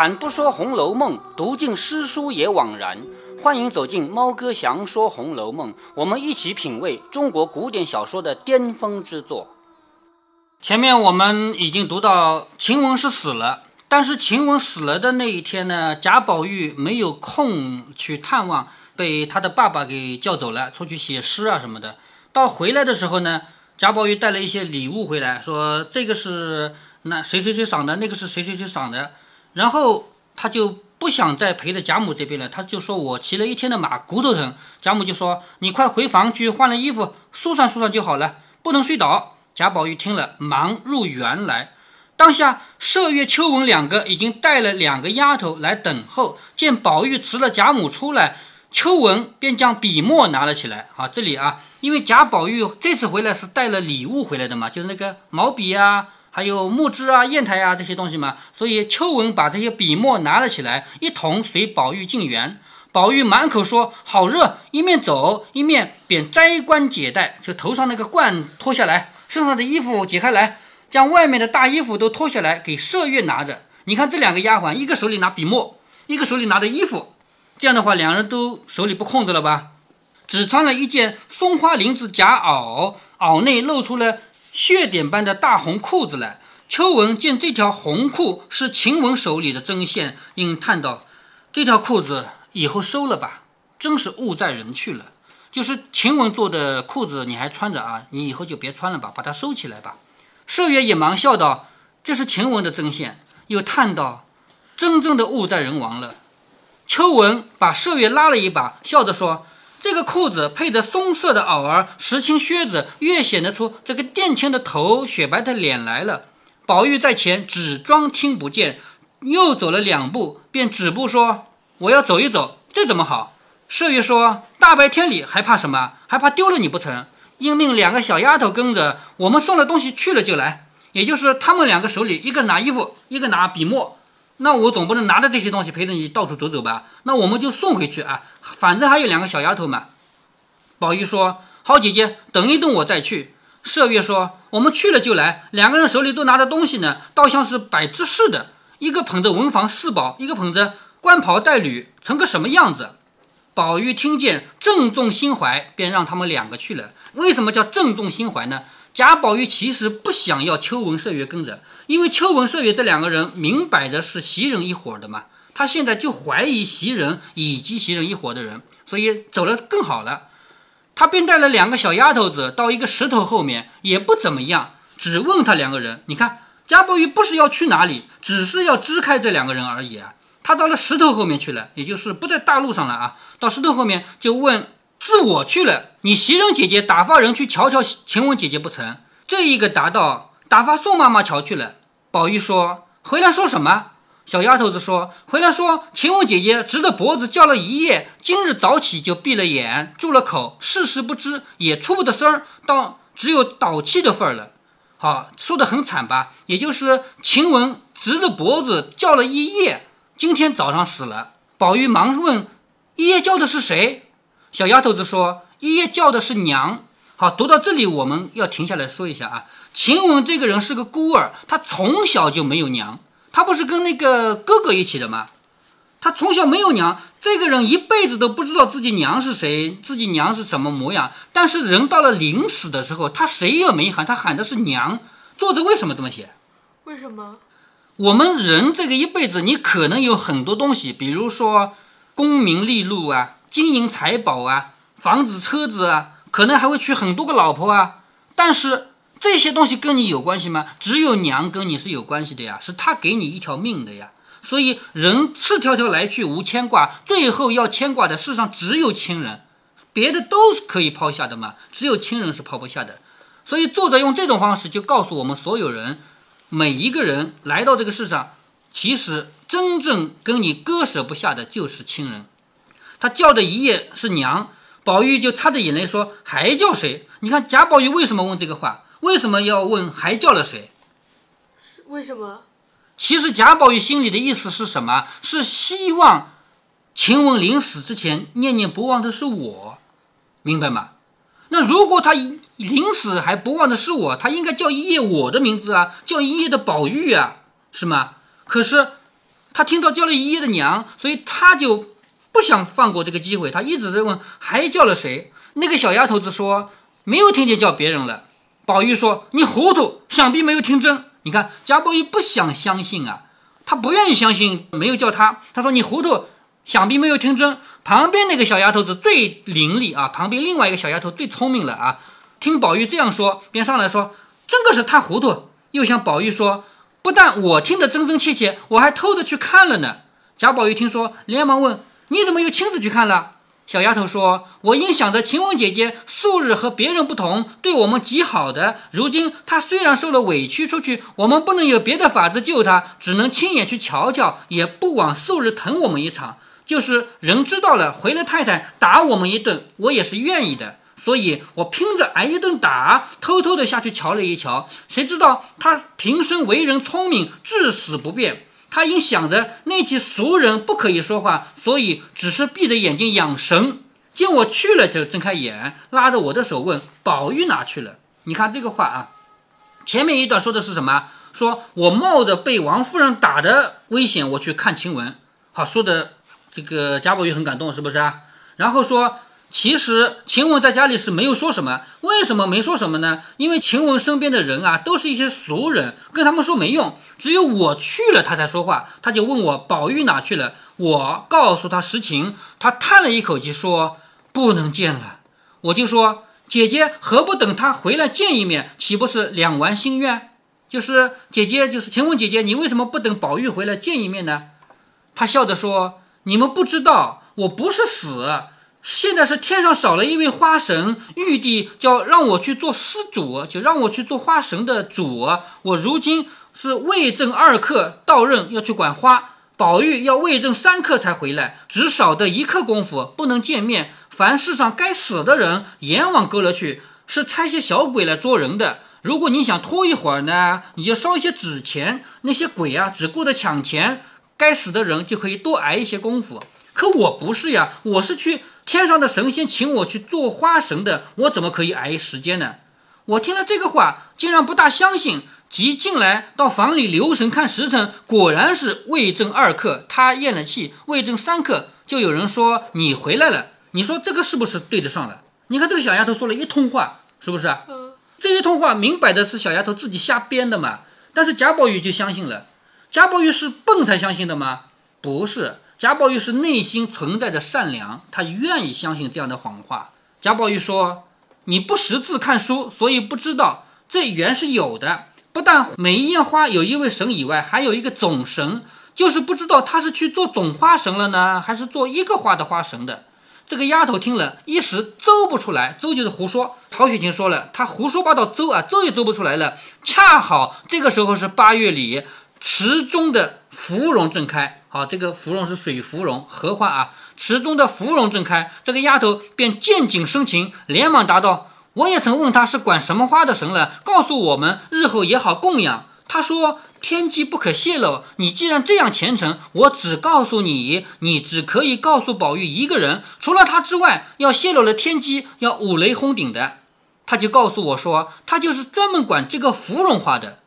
开坛不说《红楼梦》，读尽诗书也枉然。欢迎走进猫哥祥说《红楼梦》，我们一起品味中国古典小说的巅峰之作。前面我们已经读到晴雯是死了，但是晴雯死了的那一天呢，贾宝玉没有空去探望，被他的爸爸给叫走了，出去写诗啊什么的。到回来的时候呢，贾宝玉带了一些礼物回来，说这个是那谁谁谁赏的，那个是谁谁谁赏的。然后他就不想再陪着贾母这边了，他就说：“我骑了一天的马，骨头疼。”贾母就说：“你快回房去换了衣服，梳上梳上就好了，不能睡倒。”贾宝玉听了，忙入园来。当下麝月、秋纹两个已经带了两个丫头来等候，见宝玉辞了贾母出来，秋纹便将笔墨拿了起来。啊，这里啊，因为贾宝玉这次回来是带了礼物回来的嘛，就是那个毛笔啊。还有木枝啊、砚台啊这些东西嘛，所以秋纹把这些笔墨拿了起来，一同随宝玉进园。宝玉满口说好热，一面走一面便摘冠解带，就头上那个冠脱下来，身上的衣服解开来，将外面的大衣服都脱下来给麝月拿着。你看这两个丫鬟，一个手里拿笔墨，一个手里拿着衣服，这样的话，两人都手里不空着了吧？只穿了一件松花绫子夹袄，袄内露出了。血点般的大红裤子来，秋文见这条红裤是晴雯手里的针线，应叹道：“这条裤子以后收了吧，真是物在人去了。就是晴雯做的裤子，你还穿着啊？你以后就别穿了吧，把它收起来吧。”麝月也忙笑道：“这是晴雯的针线。”又叹道：“真正的物在人亡了。”秋文把麝月拉了一把，笑着说。这个裤子配着松色的袄儿、石青靴子，越显得出这个殿青的头、雪白的脸来了。宝玉在前只装听不见，又走了两步，便止步说：“我要走一走，这怎么好？”麝月说：“大白天里还怕什么？还怕丢了你不成？应命两个小丫头跟着我们，送了东西去了就来。也就是他们两个手里，一个拿衣服，一个拿笔墨。”那我总不能拿着这些东西陪着你到处走走吧？那我们就送回去啊，反正还有两个小丫头嘛。宝玉说：“好姐姐，等一等我再去。”麝月说：“我们去了就来。”两个人手里都拿着东西呢，倒像是摆姿势的，一个捧着文房四宝，一个捧着官袍带履，成个什么样子？宝玉听见，正中心怀，便让他们两个去了。为什么叫正中心怀呢？贾宝玉其实不想要秋纹麝月跟着，因为秋纹麝月这两个人明摆着是袭人一伙的嘛，他现在就怀疑袭人以及袭人一伙的人，所以走了更好了。他便带了两个小丫头子到一个石头后面，也不怎么样，只问他两个人。你看贾宝玉不是要去哪里，只是要支开这两个人而已啊。他到了石头后面去了，也就是不在大路上了啊。到石头后面就问。自我去了，你袭人姐姐打发人去瞧瞧晴雯姐姐不成？这一个答道：“打发宋妈妈瞧去了。”宝玉说：“回来说什么？”小丫头子说：“回来说晴雯姐姐直着脖子叫了一夜，今日早起就闭了眼，住了口，事事不知，也出不得声儿，到只有倒气的份儿了。好，说的很惨吧？也就是晴雯直着脖子叫了一夜，今天早上死了。”宝玉忙问：“一夜叫的是谁？”小丫头子说：“一夜叫的是娘。”好，读到这里，我们要停下来说一下啊。晴雯这个人是个孤儿，她从小就没有娘，她不是跟那个哥哥一起的吗？她从小没有娘，这个人一辈子都不知道自己娘是谁，自己娘是什么模样。但是人到了临死的时候，他谁也没喊，他喊的是娘。作者为什么这么写？为什么？我们人这个一辈子，你可能有很多东西，比如说功名利禄啊。金银财宝啊，房子车子啊，可能还会娶很多个老婆啊。但是这些东西跟你有关系吗？只有娘跟你是有关系的呀，是她给你一条命的呀。所以人赤条条来去无牵挂，最后要牵挂的世上只有亲人，别的都是可以抛下的嘛，只有亲人是抛不下的。所以作者用这种方式就告诉我们所有人，每一个人来到这个世上，其实真正跟你割舍不下的就是亲人。他叫的一夜是娘，宝玉就擦着眼泪说：“还叫谁？”你看贾宝玉为什么问这个话？为什么要问还叫了谁？是为什么？其实贾宝玉心里的意思是什么？是希望晴雯临死之前念念不忘的是我，明白吗？那如果他临死还不忘的是我，他应该叫一夜我的名字啊，叫一夜的宝玉啊，是吗？可是他听到叫了一夜的娘，所以他就不想放过这个机会，他一直在问还叫了谁。那个小丫头子说没有听见叫别人了。宝玉说你糊涂，想必没有听真。你看贾宝玉不想相信啊，他不愿意相信没有叫他。他说你糊涂，想必没有听真。旁边那个小丫头子最伶俐啊，旁边另外一个小丫头最聪明了啊。听宝玉这样说，便上来说真个是他糊涂。又向宝玉说。不但我听得真真切切，我还偷着去看了呢。贾宝玉听说，连忙问：“你怎么又亲自去看了？”小丫头说：“我因想着晴雯姐姐素日和别人不同，对我们极好的。如今她虽然受了委屈出去，我们不能有别的法子救她，只能亲眼去瞧瞧，也不枉素日疼我们一场。就是人知道了，回了太太打我们一顿，我也是愿意的。”所以我拼着挨一顿打，偷偷的下去瞧了一瞧。谁知道她平生为人聪明，至死不变。他因想着那起俗人不可以说话，所以只是闭着眼睛养神。见我去了，就睁开眼，拉着我的手问：“宝玉哪去了？”你看这个话啊，前面一段说的是什么？说我冒着被王夫人打的危险，我去看晴雯。好，说的这个贾宝玉很感动，是不是啊？然后说。其实晴雯在家里是没有说什么，为什么没说什么呢？因为晴雯身边的人啊，都是一些俗人，跟他们说没用。只有我去了，他才说话。他就问我宝玉哪去了，我告诉他实情，他叹了一口气说不能见了。我就说姐姐何不等他回来见一面，岂不是两完心愿？就是姐姐，就是晴雯姐姐，你为什么不等宝玉回来见一面呢？他笑着说：“你们不知道，我不是死。”现在是天上少了一位花神，玉帝叫让我去做司主，就让我去做花神的主。我如今是魏正二刻到任，要去管花。宝玉要魏正三刻才回来，只少得一刻功夫，不能见面。凡世上该死的人，阎王勾了去，是差些小鬼来捉人的。如果你想拖一会儿呢，你就烧一些纸钱，那些鬼啊，只顾着抢钱，该死的人就可以多挨一些功夫。可我不是呀，我是去。天上的神仙请我去做花神的，我怎么可以挨时间呢？我听了这个话，竟然不大相信，即进来到房里留神看时辰，果然是未正二刻，他咽了气；未正三刻，就有人说你回来了。你说这个是不是对得上了？你看这个小丫头说了一通话，是不是？嗯，这一通话明摆的是小丫头自己瞎编的嘛。但是贾宝玉就相信了，贾宝玉是笨才相信的吗？不是。贾宝玉是内心存在着善良，他愿意相信这样的谎话。贾宝玉说：“你不识字看书，所以不知道这原是有的。不但每一样花有一位神以外，还有一个总神，就是不知道他是去做总花神了呢，还是做一个花的花神的。”这个丫头听了一时诌不出来，诌就是胡说。曹雪芹说了，他胡说八道，诌啊，诌也诌不出来了。恰好这个时候是八月里，池中的芙蓉正开。好，这个芙蓉是水芙蓉，荷花啊。池中的芙蓉正开，这个丫头便见景生情，连忙答道：“我也曾问他是管什么花的神了，告诉我们日后也好供养。他说天机不可泄露。你既然这样虔诚，我只告诉你，你只可以告诉宝玉一个人，除了他之外，要泄露了天机，要五雷轰顶的。他就告诉我说，他就是专门管这个芙蓉花的。”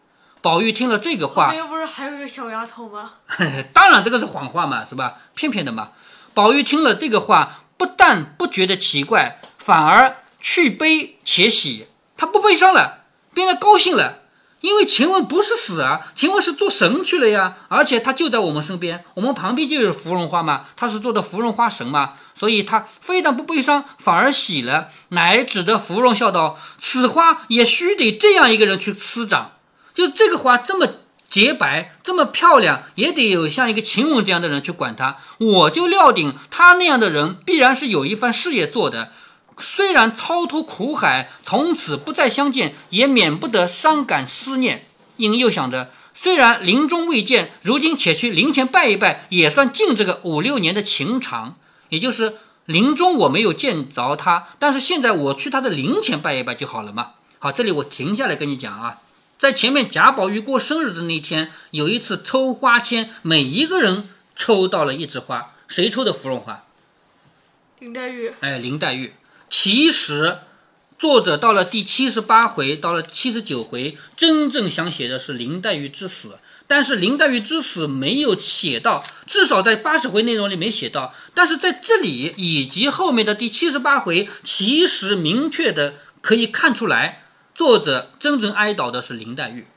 宝玉听了这个话，那不是还有个小丫头吗？当然，这个是谎话嘛，是吧？骗骗的嘛。宝玉听了这个话，不但不觉得奇怪，反而去悲且喜。他不悲伤了，变得高兴了，因为晴雯不是死啊，晴雯是做神去了呀，而且他就在我们身边，我们旁边就有芙蓉花嘛，他是做的芙蓉花神嘛，所以他非但不悲伤，反而喜了，乃指着芙蓉笑道：“此花也须得这样一个人去滋长。”就这个花这么洁白，这么漂亮，也得有像一个晴雯这样的人去管它。我就料定他那样的人必然是有一番事业做的。虽然超脱苦海，从此不再相见，也免不得伤感思念。因又想着，虽然临终未见，如今且去灵前拜一拜，也算尽这个五六年的情长。也就是临终我没有见着他，但是现在我去他的灵前拜一拜就好了嘛。好，这里我停下来跟你讲啊。在前面贾宝玉过生日的那天，有一次抽花签，每一个人抽到了一枝花。谁抽的芙蓉花？林黛玉。哎，林黛玉。其实作者到了第七十八回，到了七十九回，真正想写的是林黛玉之死。但是林黛玉之死没有写到，至少在八十回内容里没写到。但是在这里以及后面的第七十八回，其实明确的可以看出来，作者真正哀悼的是林黛玉。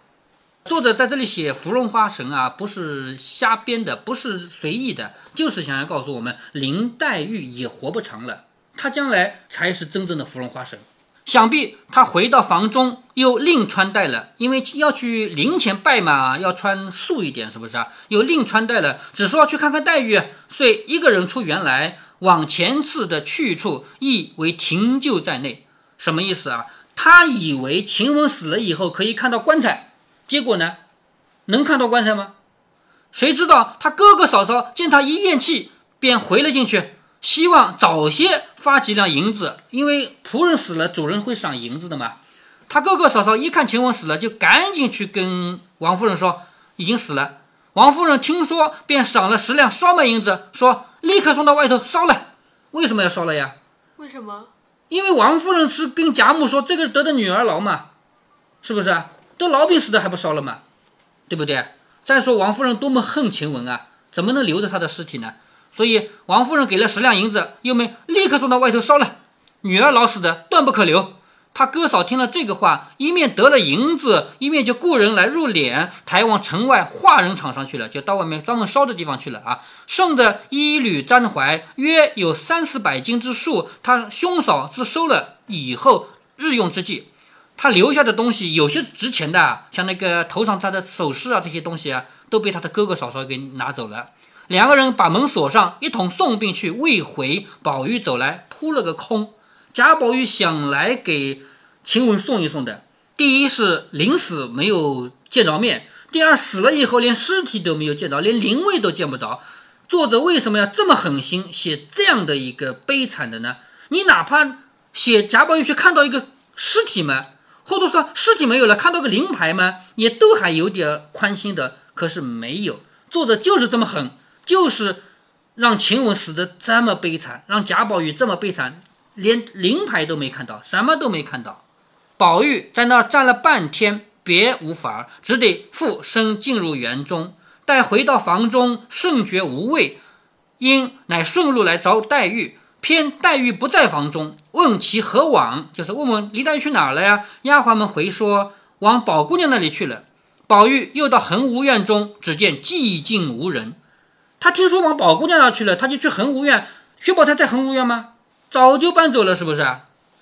作者在这里写芙蓉花神啊，不是瞎编的，不是随意的，就是想要告诉我们，林黛玉也活不长了，她将来才是真正的芙蓉花神。想必她回到房中又另穿戴了，因为要去灵前拜嘛，要穿素一点，是不是啊？又另穿戴了，只说要去看看黛玉，遂一个人出园来，往前次的去处，亦为停就在内。什么意思啊？他以为晴雯死了以后可以看到棺材。结果呢，能看到棺材吗？谁知道他哥哥嫂嫂见他一咽气，便回了进去，希望早些发几两银子，因为仆人死了，主人会赏银子的嘛。他哥哥嫂嫂一看晴雯死了，就赶紧去跟王夫人说已经死了。王夫人听说，便赏了十两烧麦银子，说立刻送到外头烧了。为什么要烧了呀？为什么？因为王夫人是跟贾母说，这个得的女儿痨嘛，是不是？得痨病死的还不烧了吗？对不对？再说王夫人多么恨晴雯啊，怎么能留着她的尸体呢？所以王夫人给了十两银子，又没立刻送到外头烧了。女儿痨死的断不可留。他哥嫂听了这个话，一面得了银子，一面就雇人来入殓，抬往城外化人场上去了，就到外面专门烧的地方去了啊。剩的衣履簪怀约有三四百斤之数，他兄嫂自收了以后日用之计。他留下的东西有些值钱的，像那个头上戴的首饰啊，这些东西啊，都被他的哥哥嫂嫂给拿走了。两个人把门锁上，一同送病去。未回，宝玉走来，扑了个空。贾宝玉想来给晴雯送一送的。第一是临死没有见着面，第二死了以后连尸体都没有见着，连灵位都见不着。作者为什么要这么狠心写这样的一个悲惨的呢？你哪怕写贾宝玉去看到一个尸体吗。或者说尸体没有了，看到个灵牌吗？也都还有点宽心的。可是没有，作者就是这么狠，就是让晴雯死的这么悲惨，让贾宝玉这么悲惨，连灵牌都没看到，什么都没看到。宝玉在那站了半天，别无法，只得复身进入园中。待回到房中，甚觉无味，因乃顺路来找黛玉。偏黛玉不在房中，问其何往，就是问问林黛玉去哪儿了呀？丫鬟们回说往宝姑娘那里去了。宝玉又到恒芜院中，只见寂静无人。他听说往宝姑娘那去了，他就去恒芜院。薛宝钗在恒芜院吗？早就搬走了，是不是？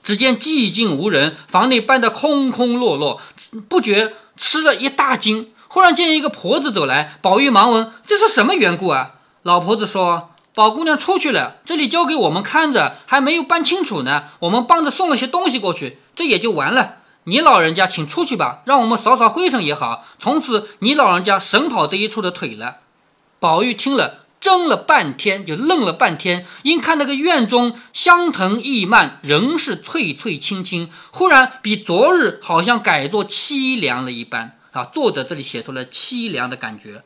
只见寂静无人，房内搬得空空落落，不觉吃了一大惊。忽然见一个婆子走来，宝玉忙问：“这是什么缘故啊？”老婆子说。宝姑娘出去了，这里交给我们看着，还没有搬清楚呢。我们帮着送了些东西过去，这也就完了。你老人家请出去吧，让我们扫扫灰尘也好。从此你老人家省跑这一处的腿了。宝玉听了，怔了半天，就愣了半天。因看那个院中香藤意漫，仍是翠翠青青，忽然比昨日好像改作凄凉了一般啊。作者这里写出了凄凉的感觉。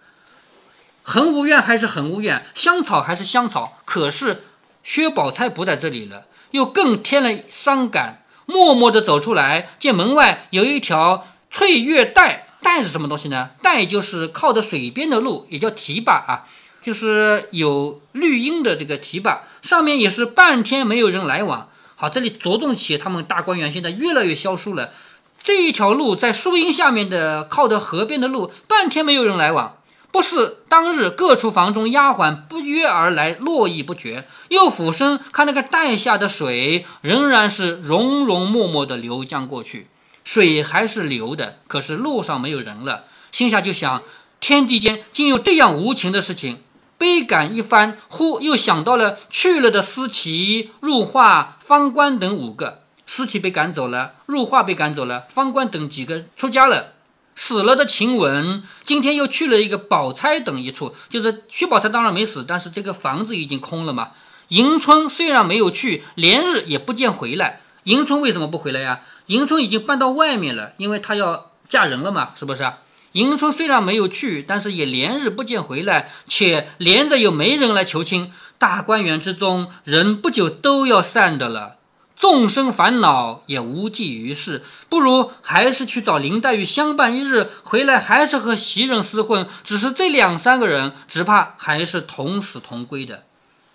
恒芜院还是恒芜院，香草还是香草，可是薛宝钗不在这里了，又更添了伤感。默默地走出来，见门外有一条翠月带，带是什么东西呢？带就是靠着水边的路，也叫堤坝啊，就是有绿荫的这个堤坝，上面也是半天没有人来往。好，这里着重写他们大观园现在越来越消疏了。这一条路在树荫下面的，靠着河边的路，半天没有人来往。不是当日各处房中丫鬟不约而来，络绎不绝。又俯身看那个带下的水，仍然是融融脉脉的流将过去，水还是流的，可是路上没有人了。心下就想：天地间竟有这样无情的事情，悲感一番。忽又想到了去了的思琪、入画、方官等五个，思琪被赶走了，入画被赶走了，方官等几个出家了。死了的晴雯，今天又去了一个宝钗等一处，就是薛宝钗当然没死，但是这个房子已经空了嘛。迎春虽然没有去，连日也不见回来。迎春为什么不回来呀？迎春已经搬到外面了，因为她要嫁人了嘛，是不是？迎春虽然没有去，但是也连日不见回来，且连着又没人来求亲。大观园之中，人不久都要散的了。纵生烦恼也无济于事，不如还是去找林黛玉相伴一日，回来还是和袭人厮混。只是这两三个人，只怕还是同死同归的。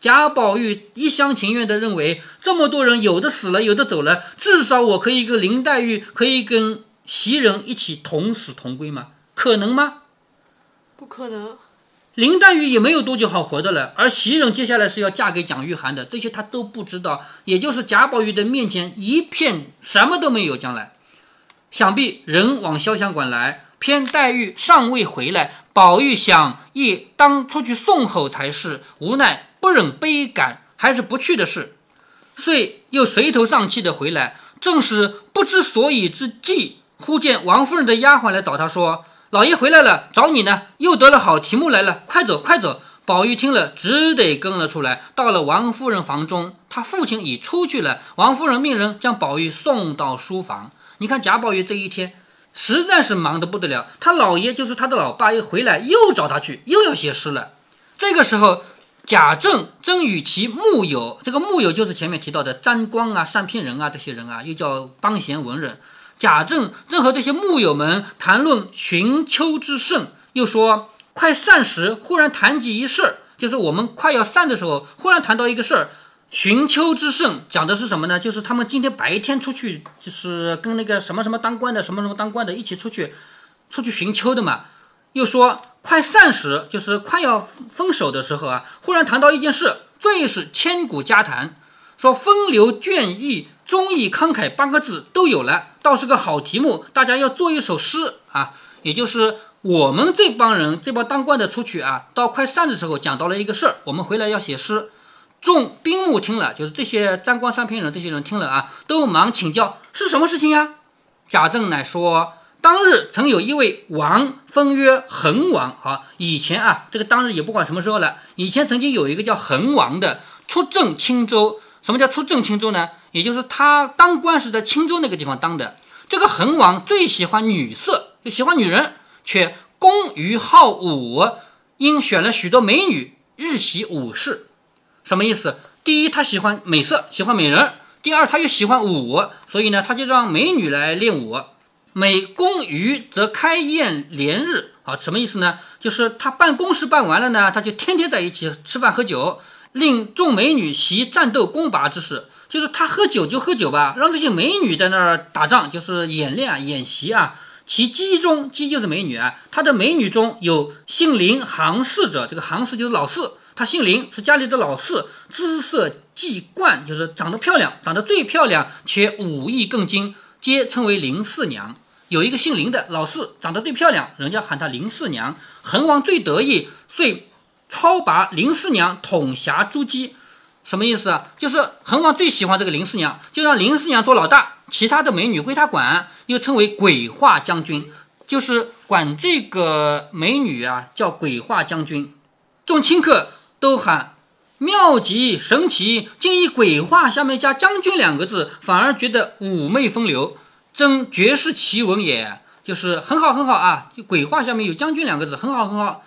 贾宝玉一厢情愿地认为，这么多人，有的死了，有的走了，至少我可以跟林黛玉，可以跟袭人一起同死同归吗？可能吗？不可能。林黛玉也没有多久好活的了，而袭人接下来是要嫁给蒋玉菡的，这些她都不知道。也就是贾宝玉的面前一片什么都没有。将来，想必人往潇湘馆来，偏黛玉尚未回来，宝玉想亦当出去送候才是，无奈不忍悲感，还是不去的事，遂又垂头丧气的回来。正是不知所以之际，忽见王夫人的丫鬟来找他说。老爷回来了，找你呢，又得了好题目来了，快走快走！宝玉听了，只得跟了出来。到了王夫人房中，他父亲已出去了。王夫人命人将宝玉送到书房。你看贾宝玉这一天实在是忙得不得了。他老爷就是他的老爸，一回来又找他去，又要写诗了。这个时候，贾政正与其幕友，这个幕友就是前面提到的沾光啊、善骗人啊这些人啊，又叫帮闲文人。贾政正和这些幕友们谈论寻秋之盛，又说快散时，忽然谈及一事儿，就是我们快要散的时候，忽然谈到一个事儿。寻秋之盛讲的是什么呢？就是他们今天白天出去，就是跟那个什么什么当官的，什么什么当官的一起出去，出去寻秋的嘛。又说快散时，就是快要分手的时候啊，忽然谈到一件事，最是千古佳谈，说风流倦意。忠义慷慨八个字都有了，倒是个好题目。大家要做一首诗啊，也就是我们这帮人，这帮当官的出去啊，到快散的时候讲到了一个事儿，我们回来要写诗。众兵目听了，就是这些沾光三篇人，这些人听了啊，都忙请教是什么事情呀？贾政乃说，当日曾有一位王，封曰恒王。好，以前啊，这个当日也不管什么时候了，以前曾经有一个叫恒王的出镇青州。什么叫出镇青州呢？也就是他当官是在青州那个地方当的。这个恒王最喜欢女色，就喜欢女人，却工于好武，因选了许多美女，日习武事。什么意思？第一，他喜欢美色，喜欢美人；第二，他又喜欢武，所以呢，他就让美女来练武。每工于则开宴连日。啊，什么意思呢？就是他办公事办完了呢，他就天天在一起吃饭喝酒，令众美女习战斗攻拔之事。就是他喝酒就喝酒吧，让这些美女在那儿打仗，就是演练啊，演习啊。其姬中，姬就是美女啊。他的美女中有姓林行四者，这个行四就是老四，他姓林，是家里的老四，姿色既冠，就是长得漂亮，长得最漂亮，且武艺更精，皆称为林四娘。有一个姓林的老四，长得最漂亮，人家喊他林四娘。恒王最得意，遂超拔林四娘统辖诸姬。什么意思啊？就是恒王最喜欢这个林四娘，就让林四娘做老大，其他的美女归他管，又称为鬼画将军，就是管这个美女啊，叫鬼画将军。众亲客都喊妙极神奇，竟以鬼画下面加将军两个字，反而觉得妩媚风流，真绝世奇闻也。就是很好很好。啊，就鬼画下面有将军两个字，很好很好。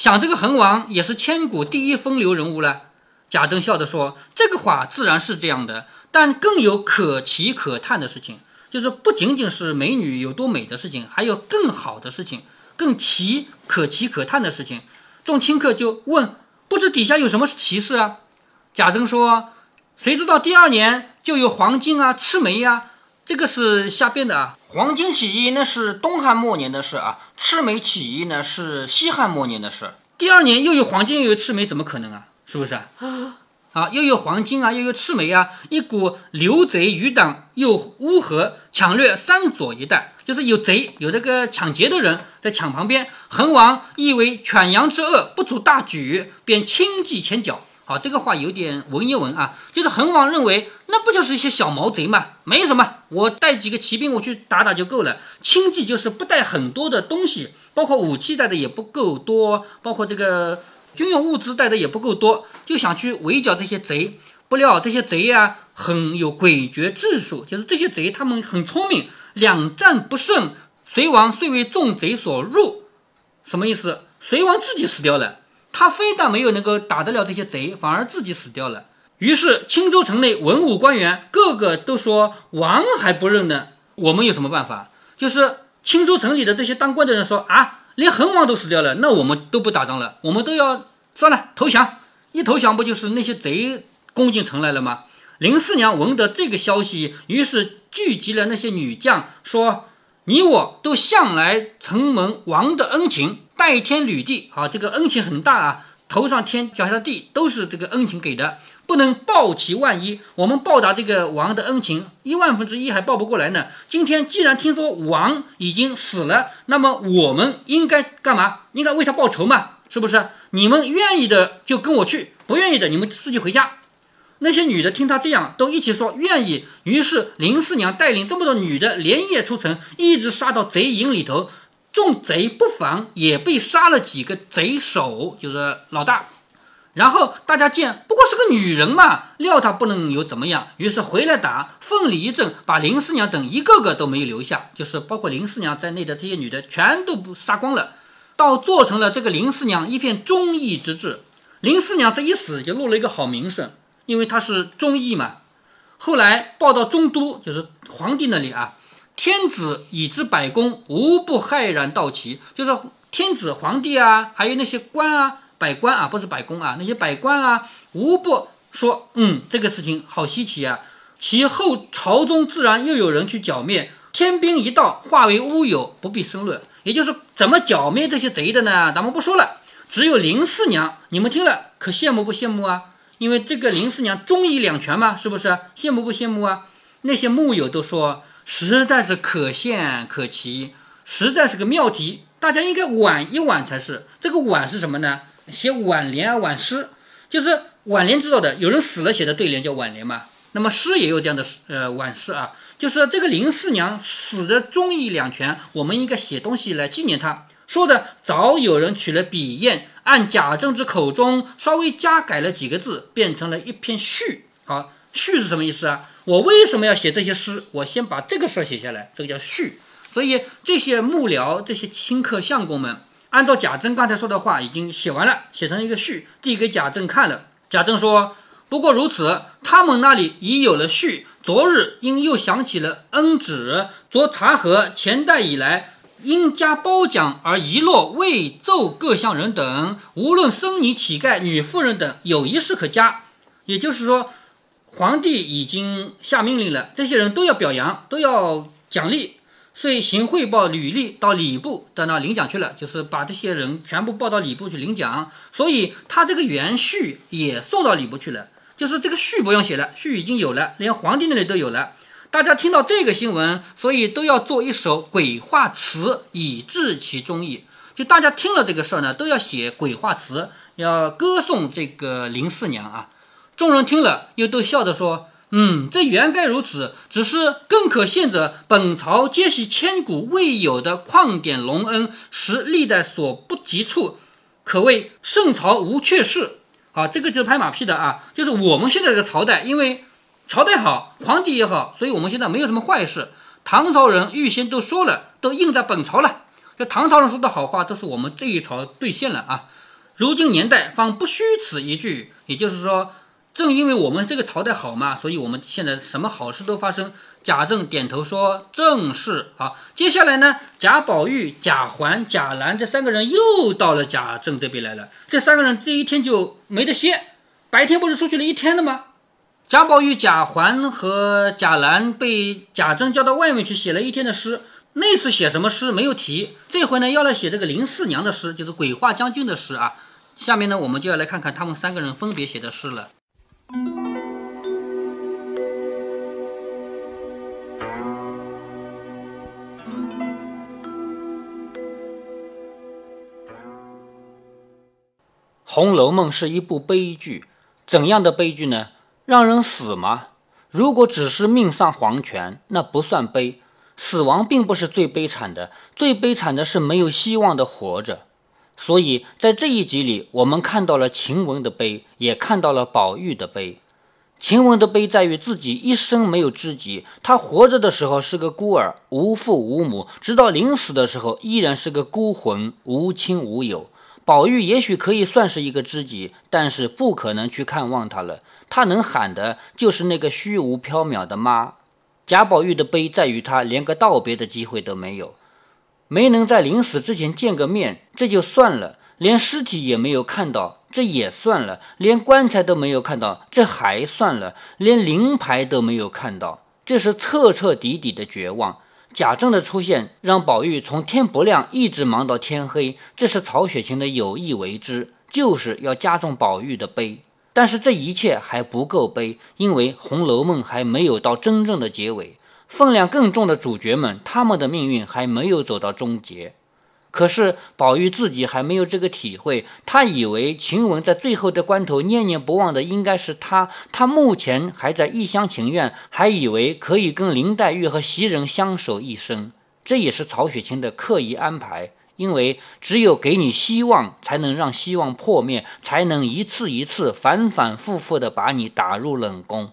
想这个恒王也是千古第一风流人物了。贾政笑着说：“这个话自然是这样的，但更有可奇可叹的事情，就是不仅仅是美女有多美的事情，还有更好的事情，更奇可奇可叹的事情。”众清客就问：“不知底下有什么奇事啊？”贾政说：“谁知道第二年就有黄金啊、赤眉呀？这个是瞎编的啊。黄巾起义那是东汉末年的事啊，赤眉起义呢是西汉末年的事。第二年又有黄巾又有赤眉，怎么可能啊？”是不是啊？啊，又有黄巾啊，又有赤眉啊，一股流贼余党又乌合抢掠三左一带，就是有贼，有这个抢劫的人在抢旁边。恒王以为犬羊之恶不足大举，便轻骑前脚。好，这个话有点文言文啊，就是恒王认为那不就是一些小毛贼嘛，没什么，我带几个骑兵我去打打就够了。轻骑就是不带很多的东西，包括武器带的也不够多，包括这个。军用物资带的也不够多，就想去围剿这些贼。不料这些贼呀，很有诡谲智术，就是这些贼他们很聪明。两战不胜，隋王遂为众贼所入。什么意思？隋王自己死掉了，他非但没有能够打得了这些贼，反而自己死掉了。于是青州城内文武官员个个都说王还不认呢，我们有什么办法？就是青州城里的这些当官的人说啊，连恒王都死掉了，那我们都不打仗了，我们都要算了投降。一投降不就是那些贼攻进城来了吗？林四娘闻得这个消息，于是聚集了那些女将，说：“你我都向来承蒙王的恩情，拜天履地啊，这个恩情很大啊，头上天，脚下的地，都是这个恩情给的，不能报其万一。我们报答这个王的恩情，一万分之一还报不过来呢。今天既然听说王已经死了，那么我们应该干嘛？应该为他报仇嘛，是不是？你们愿意的就跟我去，不愿意的你们自己回家。”那些女的听他这样，都一起说愿意。于是林四娘带领这么多女的连夜出城，一直杀到贼营里头。众贼不防，也被杀了几个贼首，就是老大。然后大家见不过是个女人嘛，料她不能有怎么样，于是回来打，奋力一阵，把林四娘等一个个都没有留下，就是包括林四娘在内的这些女的全都不杀光了，倒做成了这个林四娘一片忠义之志。林四娘这一死，就落了一个好名声。因为她是忠义嘛，后来报到中都，就是皇帝那里啊。天子已知百公，无不骇然道奇。就是天子、皇帝啊，还有那些官啊、百官啊，不是百公啊，那些百官啊，无不说，嗯，这个事情好稀奇啊。其后朝中自然又有人去剿灭，天兵一到，化为乌有，不必深论。也就是怎么剿灭这些贼的呢？咱们不说了。只有林四娘，你们听了可羡慕不羡慕啊？因为这个林四娘忠义两全嘛，是不是？羡慕不羡慕啊？那些木友都说实在是可羡可奇，实在是个妙题，大家应该挽一挽才是。这个挽是什么呢？写挽联啊，挽诗，就是挽联知道的，有人死了写的对联叫挽联嘛。那么诗也有这样的呃挽诗啊，就是这个林四娘死的忠义两全，我们应该写东西来纪念她。说的早有人取了笔砚，按贾政之口中稍微加改了几个字，变成了一篇序。好，序是什么意思啊？我为什么要写这些诗？我先把这个事儿写下来，这个叫序。所以这些幕僚、这些卿客、相公们，按照贾政刚才说的话，已经写完了，写成一个序，递给贾政看了。贾政说：“不过如此，他们那里已有了序。昨日因又想起了恩旨，昨查核前代以来。”因加褒奖而遗落未奏各乡人等，无论僧尼、乞丐、女妇人等，有一事可加。也就是说，皇帝已经下命令了，这些人都要表扬，都要奖励，所以行汇报履历到礼部到那领奖去了，就是把这些人全部报到礼部去领奖。所以他这个原序也送到礼部去了，就是这个序不用写了，序已经有了，连皇帝那里都有了。大家听到这个新闻，所以都要做一首鬼话词以致其忠义。就大家听了这个事儿呢，都要写鬼话词，要歌颂这个林四娘啊。众人听了，又都笑着说：“嗯，这原该如此。只是更可羡者，本朝皆系千古未有的旷典隆恩，实历代所不及处，可谓圣朝无阙事。”好，这个就是拍马屁的啊，就是我们现在这个朝代，因为。朝代好，皇帝也好，所以我们现在没有什么坏事。唐朝人预先都说了，都印在本朝了。这唐朝人说的好话，都是我们这一朝兑现了啊。如今年代方不虚此一句，也就是说，正因为我们这个朝代好嘛，所以我们现在什么好事都发生。贾政点头说：“正是。”好，接下来呢，贾宝玉、贾环、贾兰这三个人又到了贾政这边来了。这三个人这一天就没得歇，白天不是出去了一天了吗？贾宝玉、贾环和贾兰被贾政叫到外面去写了一天的诗。那次写什么诗没有提，这回呢要来写这个林四娘的诗，就是鬼话将军的诗啊。下面呢我们就要来看看他们三个人分别写的诗了。《红楼梦》是一部悲剧，怎样的悲剧呢？让人死吗？如果只是命丧黄泉，那不算悲。死亡并不是最悲惨的，最悲惨的是没有希望的活着。所以在这一集里，我们看到了晴雯的悲，也看到了宝玉的悲。晴雯的悲在于自己一生没有知己，她活着的时候是个孤儿，无父无母，直到临死的时候依然是个孤魂，无亲无友。宝玉也许可以算是一个知己，但是不可能去看望他了。他能喊的就是那个虚无缥缈的妈。贾宝玉的悲在于他连个道别的机会都没有，没能在临死之前见个面，这就算了；连尸体也没有看到，这也算了；连棺材都没有看到，这还算了；连灵牌都没有看到，这是彻彻底底的绝望。贾政的出现让宝玉从天不亮一直忙到天黑，这是曹雪芹的有意为之，就是要加重宝玉的悲。但是这一切还不够悲，因为《红楼梦》还没有到真正的结尾，分量更重的主角们，他们的命运还没有走到终结。可是宝玉自己还没有这个体会，他以为晴雯在最后的关头念念不忘的应该是他，他目前还在一厢情愿，还以为可以跟林黛玉和袭人相守一生，这也是曹雪芹的刻意安排。因为只有给你希望，才能让希望破灭，才能一次一次反反复复地把你打入冷宫。